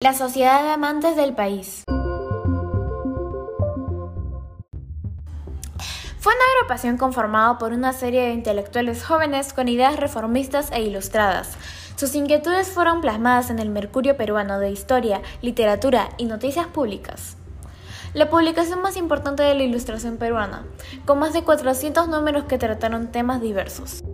La Sociedad de Amantes del País. Fue una agrupación conformada por una serie de intelectuales jóvenes con ideas reformistas e ilustradas. Sus inquietudes fueron plasmadas en el Mercurio peruano de Historia, Literatura y Noticias Públicas. La publicación más importante de la ilustración peruana, con más de 400 números que trataron temas diversos.